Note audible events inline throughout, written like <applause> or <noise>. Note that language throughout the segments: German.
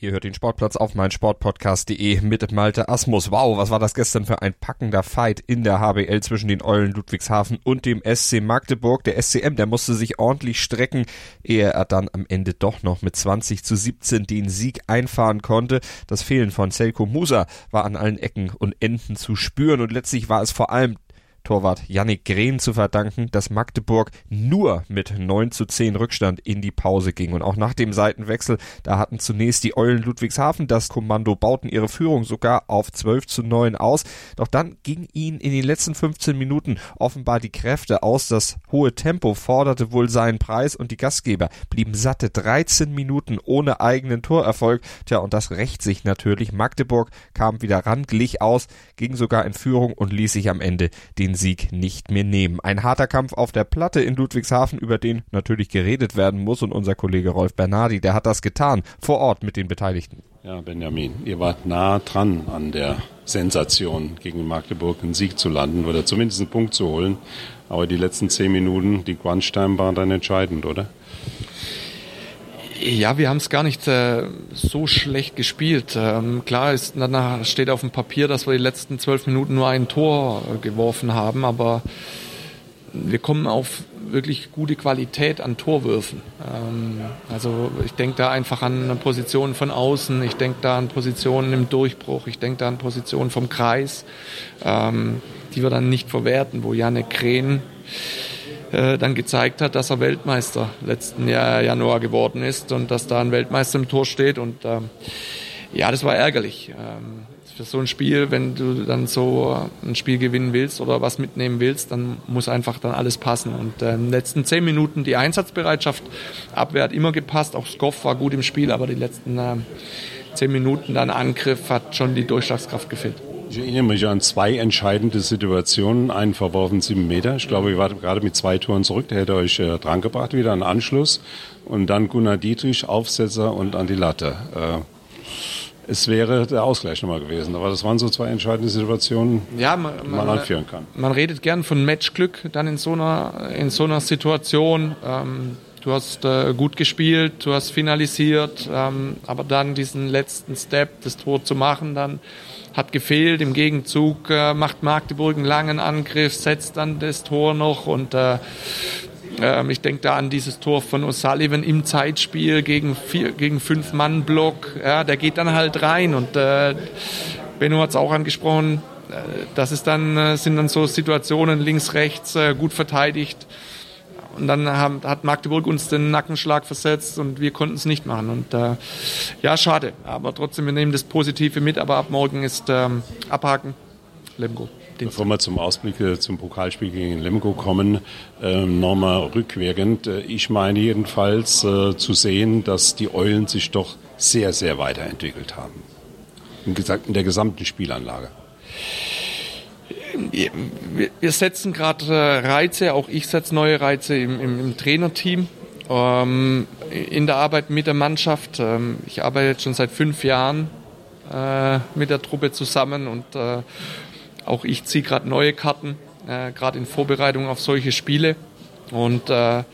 Ihr hört den Sportplatz auf meinsportpodcast.de mit Malte Asmus. Wow, was war das gestern für ein packender Fight in der HBL zwischen den Eulen Ludwigshafen und dem SC Magdeburg. Der SCM, der musste sich ordentlich strecken, ehe er dann am Ende doch noch mit 20 zu 17 den Sieg einfahren konnte. Das Fehlen von Selko Musa war an allen Ecken und Enden zu spüren und letztlich war es vor allem Torwart Yannick Grehn zu verdanken, dass Magdeburg nur mit 9 zu 10 Rückstand in die Pause ging. Und auch nach dem Seitenwechsel, da hatten zunächst die Eulen Ludwigshafen das Kommando, bauten ihre Führung sogar auf 12 zu 9 aus. Doch dann ging ihnen in den letzten 15 Minuten offenbar die Kräfte aus. Das hohe Tempo forderte wohl seinen Preis und die Gastgeber blieben satte 13 Minuten ohne eigenen Torerfolg. Tja, und das rächt sich natürlich. Magdeburg kam wieder ran, glich aus, ging sogar in Führung und ließ sich am Ende den Sieg nicht mehr nehmen. Ein harter Kampf auf der Platte in Ludwigshafen, über den natürlich geredet werden muss und unser Kollege Rolf Bernardi, der hat das getan, vor Ort mit den Beteiligten. Ja, Benjamin, ihr wart nah dran an der Sensation gegen Magdeburg einen Sieg zu landen oder zumindest einen Punkt zu holen. Aber die letzten zehn Minuten, die Quantstein waren dann entscheidend, oder? Ja, wir haben es gar nicht äh, so schlecht gespielt. Ähm, klar ist, danach steht auf dem Papier, dass wir die letzten zwölf Minuten nur ein Tor äh, geworfen haben, aber wir kommen auf wirklich gute Qualität an Torwürfen. Ähm, also ich denke da einfach an Positionen von außen, ich denke da an Positionen im Durchbruch, ich denke da an Positionen vom Kreis, ähm, die wir dann nicht verwerten, wo Janne Krähen äh, dann gezeigt hat, dass er Weltmeister letzten Jahr Januar geworden ist und dass da ein Weltmeister im Tor steht. Und ähm, ja, das war ärgerlich. Ähm, für so ein Spiel, wenn du dann so ein Spiel gewinnen willst oder was mitnehmen willst, dann muss einfach dann alles passen. Und äh, in den letzten zehn Minuten die Einsatzbereitschaft, Abwehr hat immer gepasst, auch Skoff war gut im Spiel, aber die letzten äh, zehn Minuten dann Angriff hat schon die Durchschlagskraft gefehlt. Ich erinnere mich an zwei entscheidende Situationen. Einen verworfen sieben Meter. Ich glaube, ihr wart gerade mit zwei Toren zurück. Der hätte euch äh, drangebracht, wieder einen Anschluss. Und dann Gunnar Dietrich, Aufsetzer und an die Latte. Äh, es wäre der Ausgleich nochmal gewesen. Aber das waren so zwei entscheidende Situationen, ja, man, die man, man anführen kann. Man redet gern von Matchglück dann in so einer, in so einer Situation. Ähm, du hast äh, gut gespielt, du hast finalisiert, ähm, aber dann diesen letzten Step, das Tor zu machen, dann hat gefehlt. Im Gegenzug äh, macht Magdeburg einen langen Angriff, setzt dann das Tor noch und äh, äh, ich denke da an dieses Tor von O'Sullivan im Zeitspiel gegen, vier, gegen fünf Mann Block. Ja, der geht dann halt rein und äh, Benno hat es auch angesprochen. Äh, das ist dann, äh, sind dann so Situationen links, rechts, äh, gut verteidigt und dann haben, hat Magdeburg uns den Nackenschlag versetzt und wir konnten es nicht machen. Und äh, ja, schade. Aber trotzdem, wir nehmen das Positive mit. Aber ab morgen ist ähm, Abhaken, Lemgo. Bevor wir zum Ausblick äh, zum Pokalspiel gegen Lemgo kommen, äh, nochmal rückwirkend. Äh, ich meine jedenfalls äh, zu sehen, dass die Eulen sich doch sehr, sehr weiterentwickelt haben. In, in der gesamten Spielanlage wir setzen gerade äh, Reize, auch ich setze neue Reize im, im, im Trainerteam, ähm, in der Arbeit mit der Mannschaft. Ähm, ich arbeite jetzt schon seit fünf Jahren äh, mit der Truppe zusammen und äh, auch ich ziehe gerade neue Karten, äh, gerade in Vorbereitung auf solche Spiele. Und äh,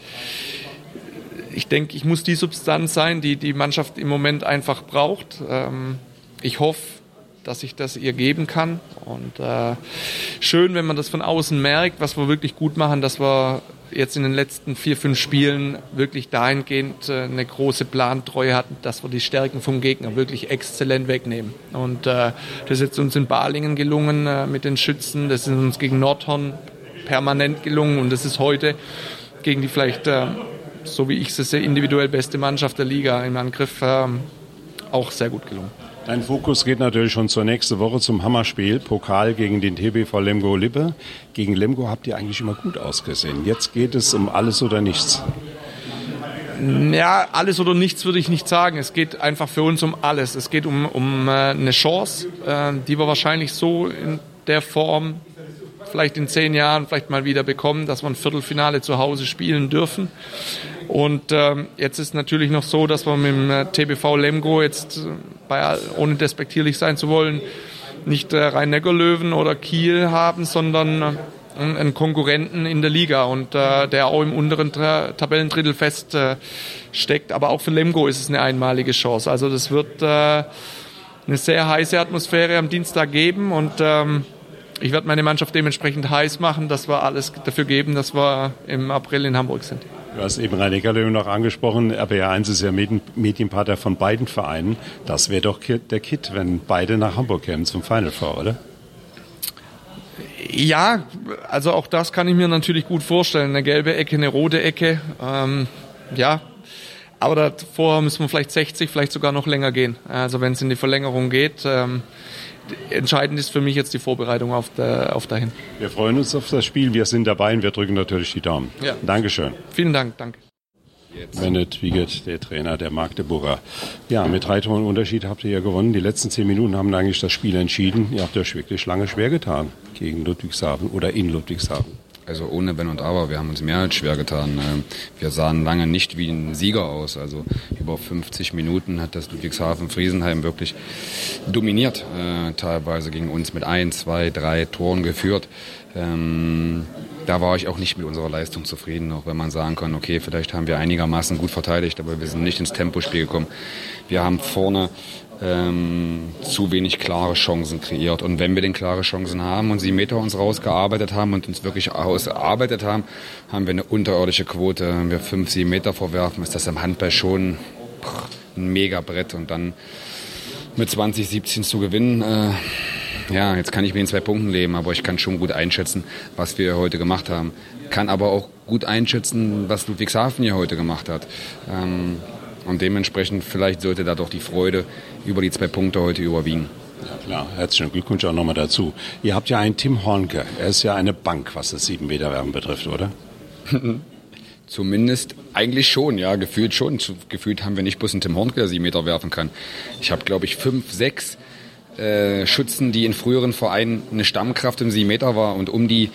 ich denke, ich muss die Substanz sein, die die Mannschaft im Moment einfach braucht. Ähm, ich hoffe, dass ich das ihr geben kann. Und äh, schön, wenn man das von außen merkt, was wir wirklich gut machen, dass wir jetzt in den letzten vier, fünf Spielen wirklich dahingehend äh, eine große Plantreue hatten, dass wir die Stärken vom Gegner wirklich exzellent wegnehmen. Und äh, das ist uns in Balingen gelungen äh, mit den Schützen, das ist uns gegen Nordhorn permanent gelungen und das ist heute gegen die vielleicht, äh, so wie ich es sehe, individuell beste Mannschaft der Liga im Angriff äh, auch sehr gut gelungen. Dein Fokus geht natürlich schon zur nächsten Woche zum Hammerspiel, Pokal gegen den TBV Lemgo Lippe. Gegen Lemgo habt ihr eigentlich immer gut ausgesehen. Jetzt geht es um alles oder nichts. Ja, alles oder nichts würde ich nicht sagen. Es geht einfach für uns um alles. Es geht um, um äh, eine Chance, äh, die wir wahrscheinlich so in der Form vielleicht in zehn Jahren vielleicht mal wieder bekommen, dass wir ein Viertelfinale zu Hause spielen dürfen. Und ähm, jetzt ist natürlich noch so, dass wir mit dem äh, TBV Lemgo jetzt, bei, ohne despektierlich sein zu wollen, nicht äh, Rhein-Neckar-Löwen oder Kiel haben, sondern äh, einen Konkurrenten in der Liga und äh, der auch im unteren Tra Tabellendrittel fest äh. Aber auch für Lemgo ist es eine einmalige Chance. Also das wird äh, eine sehr heiße Atmosphäre am Dienstag geben und ähm, ich werde meine Mannschaft dementsprechend heiß machen, dass wir alles dafür geben, dass wir im April in Hamburg sind. Du hast eben Rainer Löwen noch angesprochen, RBR1 ist ja Medienpartner von beiden Vereinen. Das wäre doch der Kit, wenn beide nach Hamburg kämen zum Final Four, oder? Ja, also auch das kann ich mir natürlich gut vorstellen. Eine gelbe Ecke, eine rote Ecke. Ähm, ja, aber davor müssen wir vielleicht 60, vielleicht sogar noch länger gehen. Also wenn es in die Verlängerung geht. Ähm, entscheidend ist für mich jetzt die Vorbereitung auf, der, auf dahin. Wir freuen uns auf das Spiel. Wir sind dabei und wir drücken natürlich die Daumen. Ja. Dankeschön. Vielen Dank. Danke. Bennett Wiegert, der Trainer der Magdeburger. Ja, mit drei Toren Unterschied habt ihr ja gewonnen. Die letzten zehn Minuten haben eigentlich das Spiel entschieden. Ihr habt euch wirklich lange schwer getan gegen Ludwigshafen oder in Ludwigshafen. Also ohne Wenn und Aber, wir haben uns mehr als schwer getan. Ähm, wir sahen lange nicht wie ein Sieger aus. Also über 50 Minuten hat das Ludwigshafen-Friesenheim wirklich dominiert, äh, teilweise gegen uns mit ein, zwei, drei Toren geführt. Da war ich auch nicht mit unserer Leistung zufrieden, auch wenn man sagen kann, okay, vielleicht haben wir einigermaßen gut verteidigt, aber wir sind nicht ins Tempospiel gekommen. Wir haben vorne ähm, zu wenig klare Chancen kreiert. Und wenn wir denn klare Chancen haben und sie Meter uns rausgearbeitet haben und uns wirklich ausgearbeitet haben, haben wir eine unterirdische Quote. Wenn wir fünf, sieben Meter vorwerfen, ist das im Handball schon ein Megabrett. Und dann mit 20, 17 zu gewinnen, äh, ja, jetzt kann ich mit den zwei Punkten leben, aber ich kann schon gut einschätzen, was wir heute gemacht haben. Kann aber auch gut einschätzen, was Ludwigshafen hier heute gemacht hat. Ähm, und dementsprechend vielleicht sollte da doch die Freude über die zwei Punkte heute überwiegen. Ja klar, herzlichen Glückwunsch auch nochmal dazu. Ihr habt ja einen Tim Hornke. Er ist ja eine Bank, was das 7 Meter Werben betrifft, oder? <laughs> Zumindest eigentlich schon, ja, gefühlt schon. Gefühlt haben wir nicht bloß einen Tim Hornke, der 7 Meter werfen kann. Ich habe, glaube ich, fünf, sechs äh, Schützen, die in früheren Vereinen eine Stammkraft im 7 Meter war und um die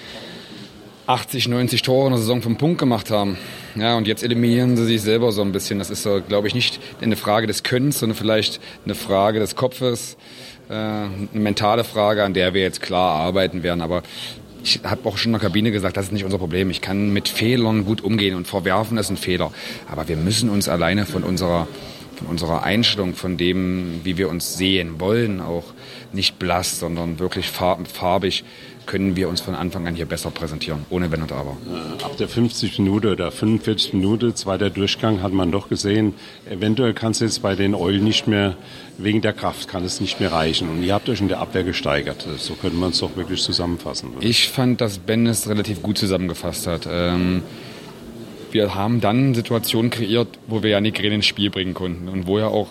80, 90 Tore in der Saison vom Punkt gemacht haben. Ja, und jetzt eliminieren sie sich selber so ein bisschen. Das ist, so, glaube ich, nicht eine Frage des Könnens, sondern vielleicht eine Frage des Kopfes, äh, eine mentale Frage, an der wir jetzt klar arbeiten werden. Aber ich habe auch schon in der Kabine gesagt, das ist nicht unser Problem. Ich kann mit Fehlern gut umgehen und verwerfen ist ein Fehler. Aber wir müssen uns alleine von unserer, unserer Einstellung, von dem, wie wir uns sehen wollen, auch nicht blass, sondern wirklich farbig können wir uns von Anfang an hier besser präsentieren, ohne Wenn und Aber. Äh, ab der 50 Minute oder 45 Minute, zweiter Durchgang, hat man doch gesehen, eventuell kann es jetzt bei den Eulen nicht mehr, wegen der Kraft kann es nicht mehr reichen. Und ihr habt euch in der Abwehr gesteigert. So könnte man es doch wirklich zusammenfassen. Oder? Ich fand, dass Ben es relativ gut zusammengefasst hat. Ähm, wir haben dann Situationen kreiert, wo wir ja Nigren ins Spiel bringen konnten. Und wo er auch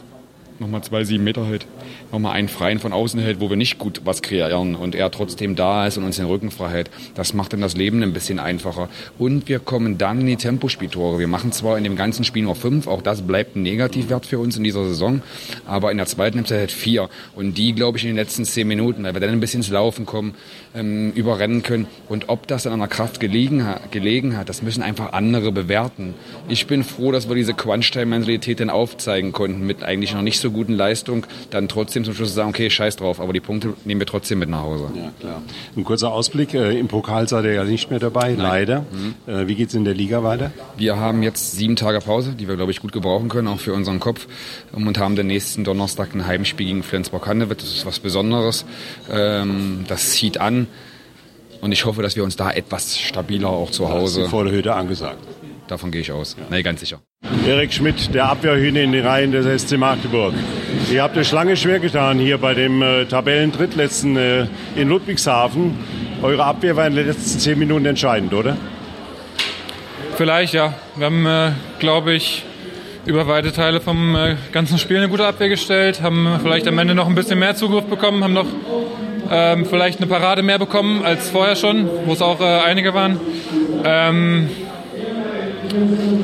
nochmal zwei, sieben Meter hält, nochmal einen freien von außen hält, wo wir nicht gut was kreieren und er trotzdem da ist und uns den Rücken frei hält. Das macht dann das Leben ein bisschen einfacher. Und wir kommen dann in die Tempospieltore. Wir machen zwar in dem ganzen Spiel nur fünf, auch das bleibt ein Negativwert für uns in dieser Saison, aber in der zweiten Halbzeit halt vier. Und die, glaube ich, in den letzten zehn Minuten, weil wir dann ein bisschen ins Laufen kommen, ähm, überrennen können. Und ob das an einer Kraft gelegen, gelegen hat, das müssen einfach andere bewerten. Ich bin froh, dass wir diese Crunch-Time-Mentalität dann aufzeigen konnten mit eigentlich noch nicht so guten Leistung, dann trotzdem zum Schluss sagen, okay, scheiß drauf, aber die Punkte nehmen wir trotzdem mit nach Hause. Ja, klar. Ein kurzer Ausblick, äh, im Pokal seid ihr ja nicht mehr dabei, Nein. leider. Mhm. Äh, wie geht's in der Liga weiter? Wir haben jetzt sieben Tage Pause, die wir, glaube ich, gut gebrauchen können, auch für unseren Kopf und haben den nächsten Donnerstag ein Heimspiel gegen Flensburg-Handewitt. Das ist was Besonderes. Ähm, das zieht an. Und ich hoffe, dass wir uns da etwas stabiler auch zu Hause. Das vor der Hütte angesagt. Davon gehe ich aus. Ja. Nee, ganz sicher. Erik Schmidt, der Abwehrhühner in den Reihen des SC Magdeburg. Ihr habt euch lange schwer getan hier bei dem äh, Tabellendrittletzten äh, in Ludwigshafen. Eure Abwehr war in den letzten zehn Minuten entscheidend, oder? Vielleicht ja. Wir haben, äh, glaube ich, über weite Teile vom äh, ganzen Spiel eine gute Abwehr gestellt, haben vielleicht am Ende noch ein bisschen mehr Zugriff bekommen, haben noch ähm, vielleicht eine Parade mehr bekommen als vorher schon, wo es auch äh, einige waren. Ähm,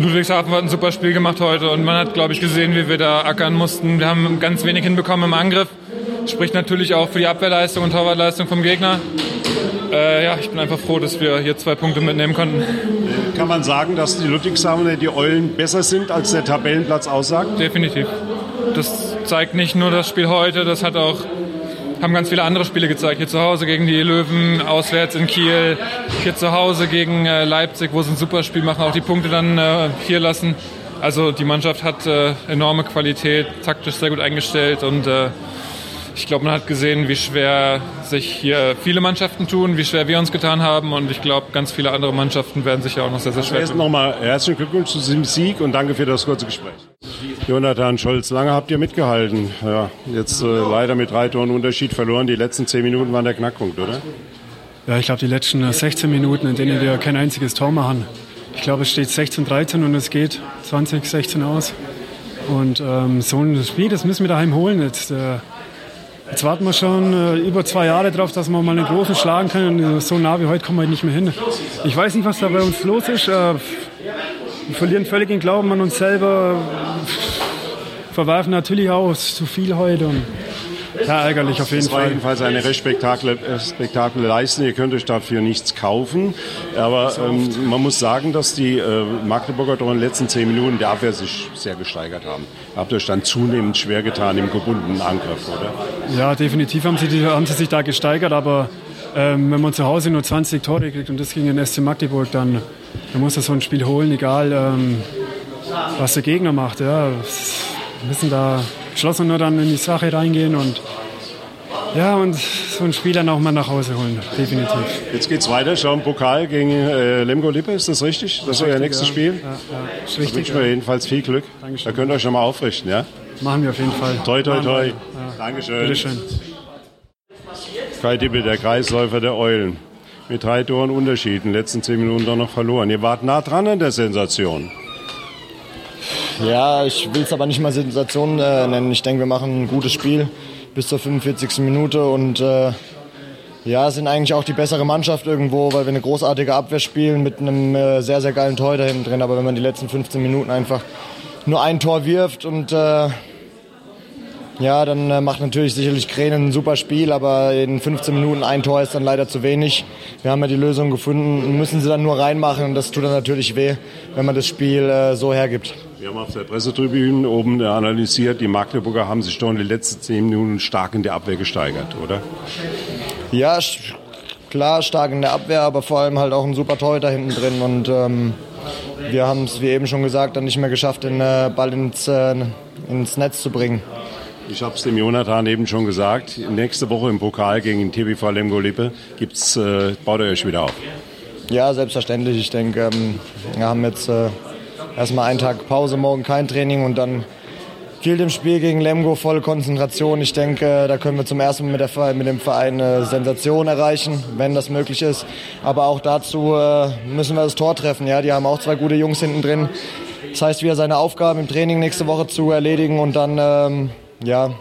Ludwigshafen hat ein super Spiel gemacht heute und man hat, glaube ich, gesehen, wie wir da ackern mussten. Wir haben ganz wenig hinbekommen im Angriff. Spricht natürlich auch für die Abwehrleistung und Torwartleistung vom Gegner. Äh, ja, ich bin einfach froh, dass wir hier zwei Punkte mitnehmen konnten. Kann man sagen, dass die Ludwigshafener, die Eulen, besser sind, als der Tabellenplatz aussagt? Definitiv. Das zeigt nicht nur das Spiel heute, das hat auch haben ganz viele andere Spiele gezeigt. Hier zu Hause gegen die Löwen, auswärts in Kiel, hier zu Hause gegen äh, Leipzig, wo sie ein super Spiel machen, auch die Punkte dann äh, hier lassen. Also die Mannschaft hat äh, enorme Qualität, taktisch sehr gut eingestellt und äh, ich glaube, man hat gesehen, wie schwer sich hier viele Mannschaften tun, wie schwer wir uns getan haben und ich glaube, ganz viele andere Mannschaften werden sich ja auch noch sehr, sehr schwer Erst nochmal herzlichen Glückwunsch zu diesem Sieg und danke für das kurze Gespräch. Jonathan Scholz, lange habt ihr mitgehalten. Ja, jetzt äh, leider mit drei Toren Unterschied verloren. Die letzten zehn Minuten waren der Knackpunkt, oder? Ja, ich glaube, die letzten 16 Minuten, in denen wir kein einziges Tor machen. Ich glaube, es steht 16, 13 und es geht 20, 16 aus. Und ähm, so ein Spiel, das müssen wir daheim holen. Jetzt, äh, jetzt warten wir schon äh, über zwei Jahre drauf, dass wir mal einen großen schlagen können. Und so nah wie heute kommen wir nicht mehr hin. Ich weiß nicht, was da bei uns los ist. Äh, wir verlieren völlig den Glauben an uns selber. Verwerfen natürlich auch zu viel heute. Und ja, ärgerlich auf jeden war Fall. jedenfalls eine respektable, respektable Leistung. Ihr könnt euch dafür nichts kaufen. Aber ähm, man muss sagen, dass die äh, Magdeburger doch in den letzten zehn Minuten der Abwehr sich sehr gesteigert haben. Habt ihr euch dann zunehmend schwer getan im gebundenen Angriff, oder? Ja, definitiv haben sie, die, haben sie sich da gesteigert, aber ähm, wenn man zu Hause nur 20 Tore kriegt und das gegen den SC Magdeburg, dann, dann muss er so ein Spiel holen, egal ähm, was der Gegner macht. Ja. Wir müssen da geschlossen nur dann in die Sache reingehen und ja, und so ein Spiel dann auch mal nach Hause holen, definitiv. Jetzt geht's weiter. Im Pokal gegen äh, Lemgo Lippe, ist das richtig? Das ist euer nächstes ja. Spiel? Ja, ja, ist Da richtig. wünschen wir jedenfalls viel Glück. Dankeschön. Da könnt ihr euch schon mal aufrichten, ja? Machen wir auf jeden Fall. Toi, toi, toi. Ja. Dankeschön. Bitteschön. Kai Dippe, der Kreisläufer der Eulen. Mit drei Toren Unterschied, in den letzten zehn Minuten doch noch verloren. Ihr wart nah dran an der Sensation. Ja, ich will es aber nicht mal Sensation äh, nennen. Ich denke, wir machen ein gutes Spiel bis zur 45. Minute und äh, ja, sind eigentlich auch die bessere Mannschaft irgendwo, weil wir eine großartige Abwehr spielen mit einem äh, sehr, sehr geilen Tor da hinten drin. Aber wenn man die letzten 15 Minuten einfach nur ein Tor wirft und äh, ja, dann äh, macht natürlich sicherlich Kränen ein super Spiel, aber in 15 Minuten ein Tor ist dann leider zu wenig. Wir haben ja die Lösung gefunden, müssen sie dann nur reinmachen und das tut dann natürlich weh, wenn man das Spiel äh, so hergibt. Wir haben auf der Pressetribüne oben äh, analysiert, die Magdeburger haben sich doch in den letzten zehn Minuten stark in der Abwehr gesteigert, oder? Ja, klar, stark in der Abwehr, aber vor allem halt auch ein super Torhüter hinten drin. Und ähm, wir haben es, wie eben schon gesagt, dann nicht mehr geschafft, den Ball ins, äh, ins Netz zu bringen. Ich habe es dem Jonathan eben schon gesagt. Nächste Woche im Pokal gegen TBV Lemgo Lippe gibt's, äh, baut ihr euch wieder auf. Ja, selbstverständlich. Ich denke, ähm, wir haben jetzt äh, erstmal einen Tag Pause, morgen kein Training und dann gilt im Spiel gegen Lemgo volle Konzentration. Ich denke, da können wir zum ersten Mal mit, der, mit dem Verein eine Sensation erreichen, wenn das möglich ist. Aber auch dazu äh, müssen wir das Tor treffen. Ja, die haben auch zwei gute Jungs hinten drin. Das heißt, wieder seine Aufgaben im Training nächste Woche zu erledigen und dann ähm, ja,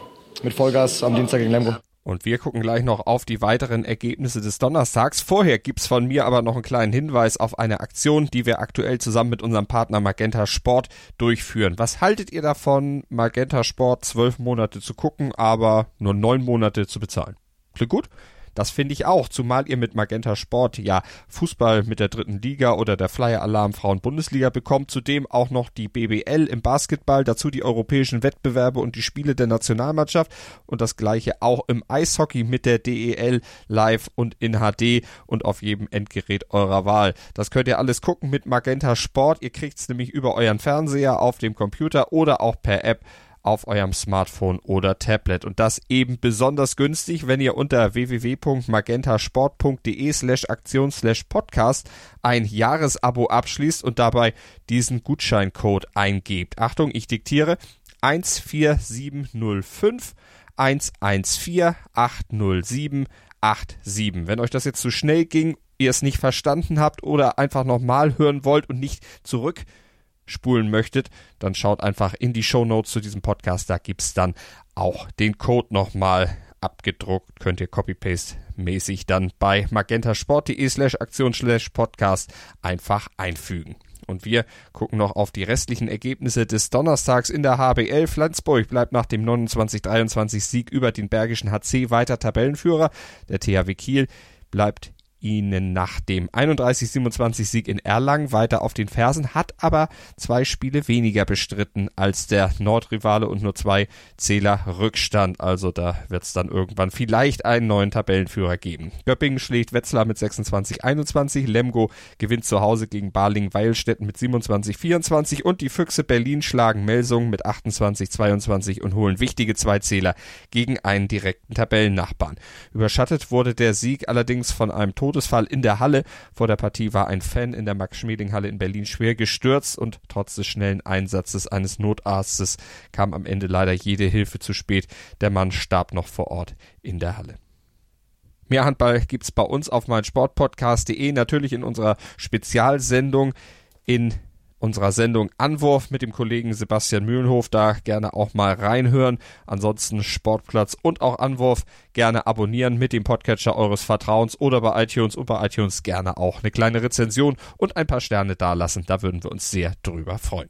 mit Vollgas am Dienstag gegen Lemgo. Und wir gucken gleich noch auf die weiteren Ergebnisse des Donnerstags. Vorher gibt's von mir aber noch einen kleinen Hinweis auf eine Aktion, die wir aktuell zusammen mit unserem Partner Magenta Sport durchführen. Was haltet ihr davon, Magenta Sport zwölf Monate zu gucken, aber nur neun Monate zu bezahlen? Klingt gut? Das finde ich auch, zumal ihr mit Magenta Sport ja Fußball mit der dritten Liga oder der Flyer Alarm Frauen Bundesliga bekommt, zudem auch noch die BBL im Basketball, dazu die europäischen Wettbewerbe und die Spiele der Nationalmannschaft und das gleiche auch im Eishockey mit der DEL live und in HD und auf jedem Endgerät eurer Wahl. Das könnt ihr alles gucken mit Magenta Sport. Ihr kriegt's nämlich über euren Fernseher auf dem Computer oder auch per App auf eurem Smartphone oder Tablet. Und das eben besonders günstig, wenn ihr unter www.magentasport.de slash Aktion slash Podcast ein Jahresabo abschließt und dabei diesen Gutscheincode eingebt. Achtung, ich diktiere 14705 114 807 87. Wenn euch das jetzt zu schnell ging, ihr es nicht verstanden habt oder einfach nochmal hören wollt und nicht zurück spulen möchtet, dann schaut einfach in die Show Notes zu diesem Podcast. Da gibt's dann auch den Code nochmal abgedruckt. Könnt ihr Copy-Paste-mäßig dann bei magentasport.de slash Aktion slash Podcast einfach einfügen. Und wir gucken noch auf die restlichen Ergebnisse des Donnerstags in der HBL. Flensburg bleibt nach dem 29-23 Sieg über den Bergischen HC weiter Tabellenführer. Der THW Kiel bleibt ihnen nach dem 31-27 Sieg in Erlangen weiter auf den Fersen, hat aber zwei Spiele weniger bestritten als der Nordrivale und nur zwei Zähler Rückstand. Also da wird es dann irgendwann vielleicht einen neuen Tabellenführer geben. Göppingen schlägt Wetzlar mit 26-21, Lemgo gewinnt zu Hause gegen Baling-Weilstätten mit 27-24 und die Füchse Berlin schlagen Melsung mit 28-22 und holen wichtige Zweizähler gegen einen direkten Tabellennachbarn. Überschattet wurde der Sieg allerdings von einem Todesfall in der Halle. Vor der Partie war ein Fan in der Max-Schmeling-Halle in Berlin schwer gestürzt und trotz des schnellen Einsatzes eines Notarztes kam am Ende leider jede Hilfe zu spät. Der Mann starb noch vor Ort in der Halle. Mehr Handball gibt's bei uns auf meinsportpodcast.de, natürlich in unserer Spezialsendung in unserer Sendung Anwurf mit dem Kollegen Sebastian Mühlenhof. Da gerne auch mal reinhören. Ansonsten Sportplatz und auch Anwurf gerne abonnieren mit dem Podcatcher eures Vertrauens oder bei iTunes und bei iTunes gerne auch eine kleine Rezension und ein paar Sterne dalassen. Da würden wir uns sehr drüber freuen.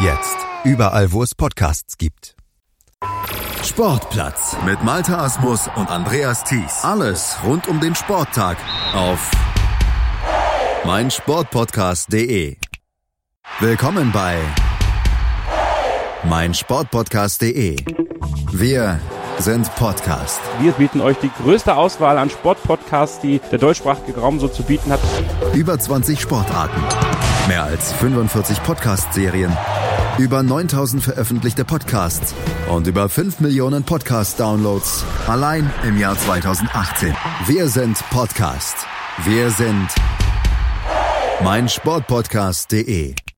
Jetzt. Überall, wo es Podcasts gibt. Sportplatz mit Malta Asmus und Andreas Thies. Alles rund um den Sporttag auf meinsportpodcast.de. Willkommen bei meinsportpodcast.de. Wir sind Podcast. Wir bieten euch die größte Auswahl an Sportpodcasts, die der deutschsprachige Raum so zu bieten hat. Über 20 Sportarten. Mehr als 45 Podcast-Serien. Über 9000 veröffentlichte Podcasts und über 5 Millionen Podcast-Downloads allein im Jahr 2018. Wir sind Podcast. Wir sind meinsportpodcast.de.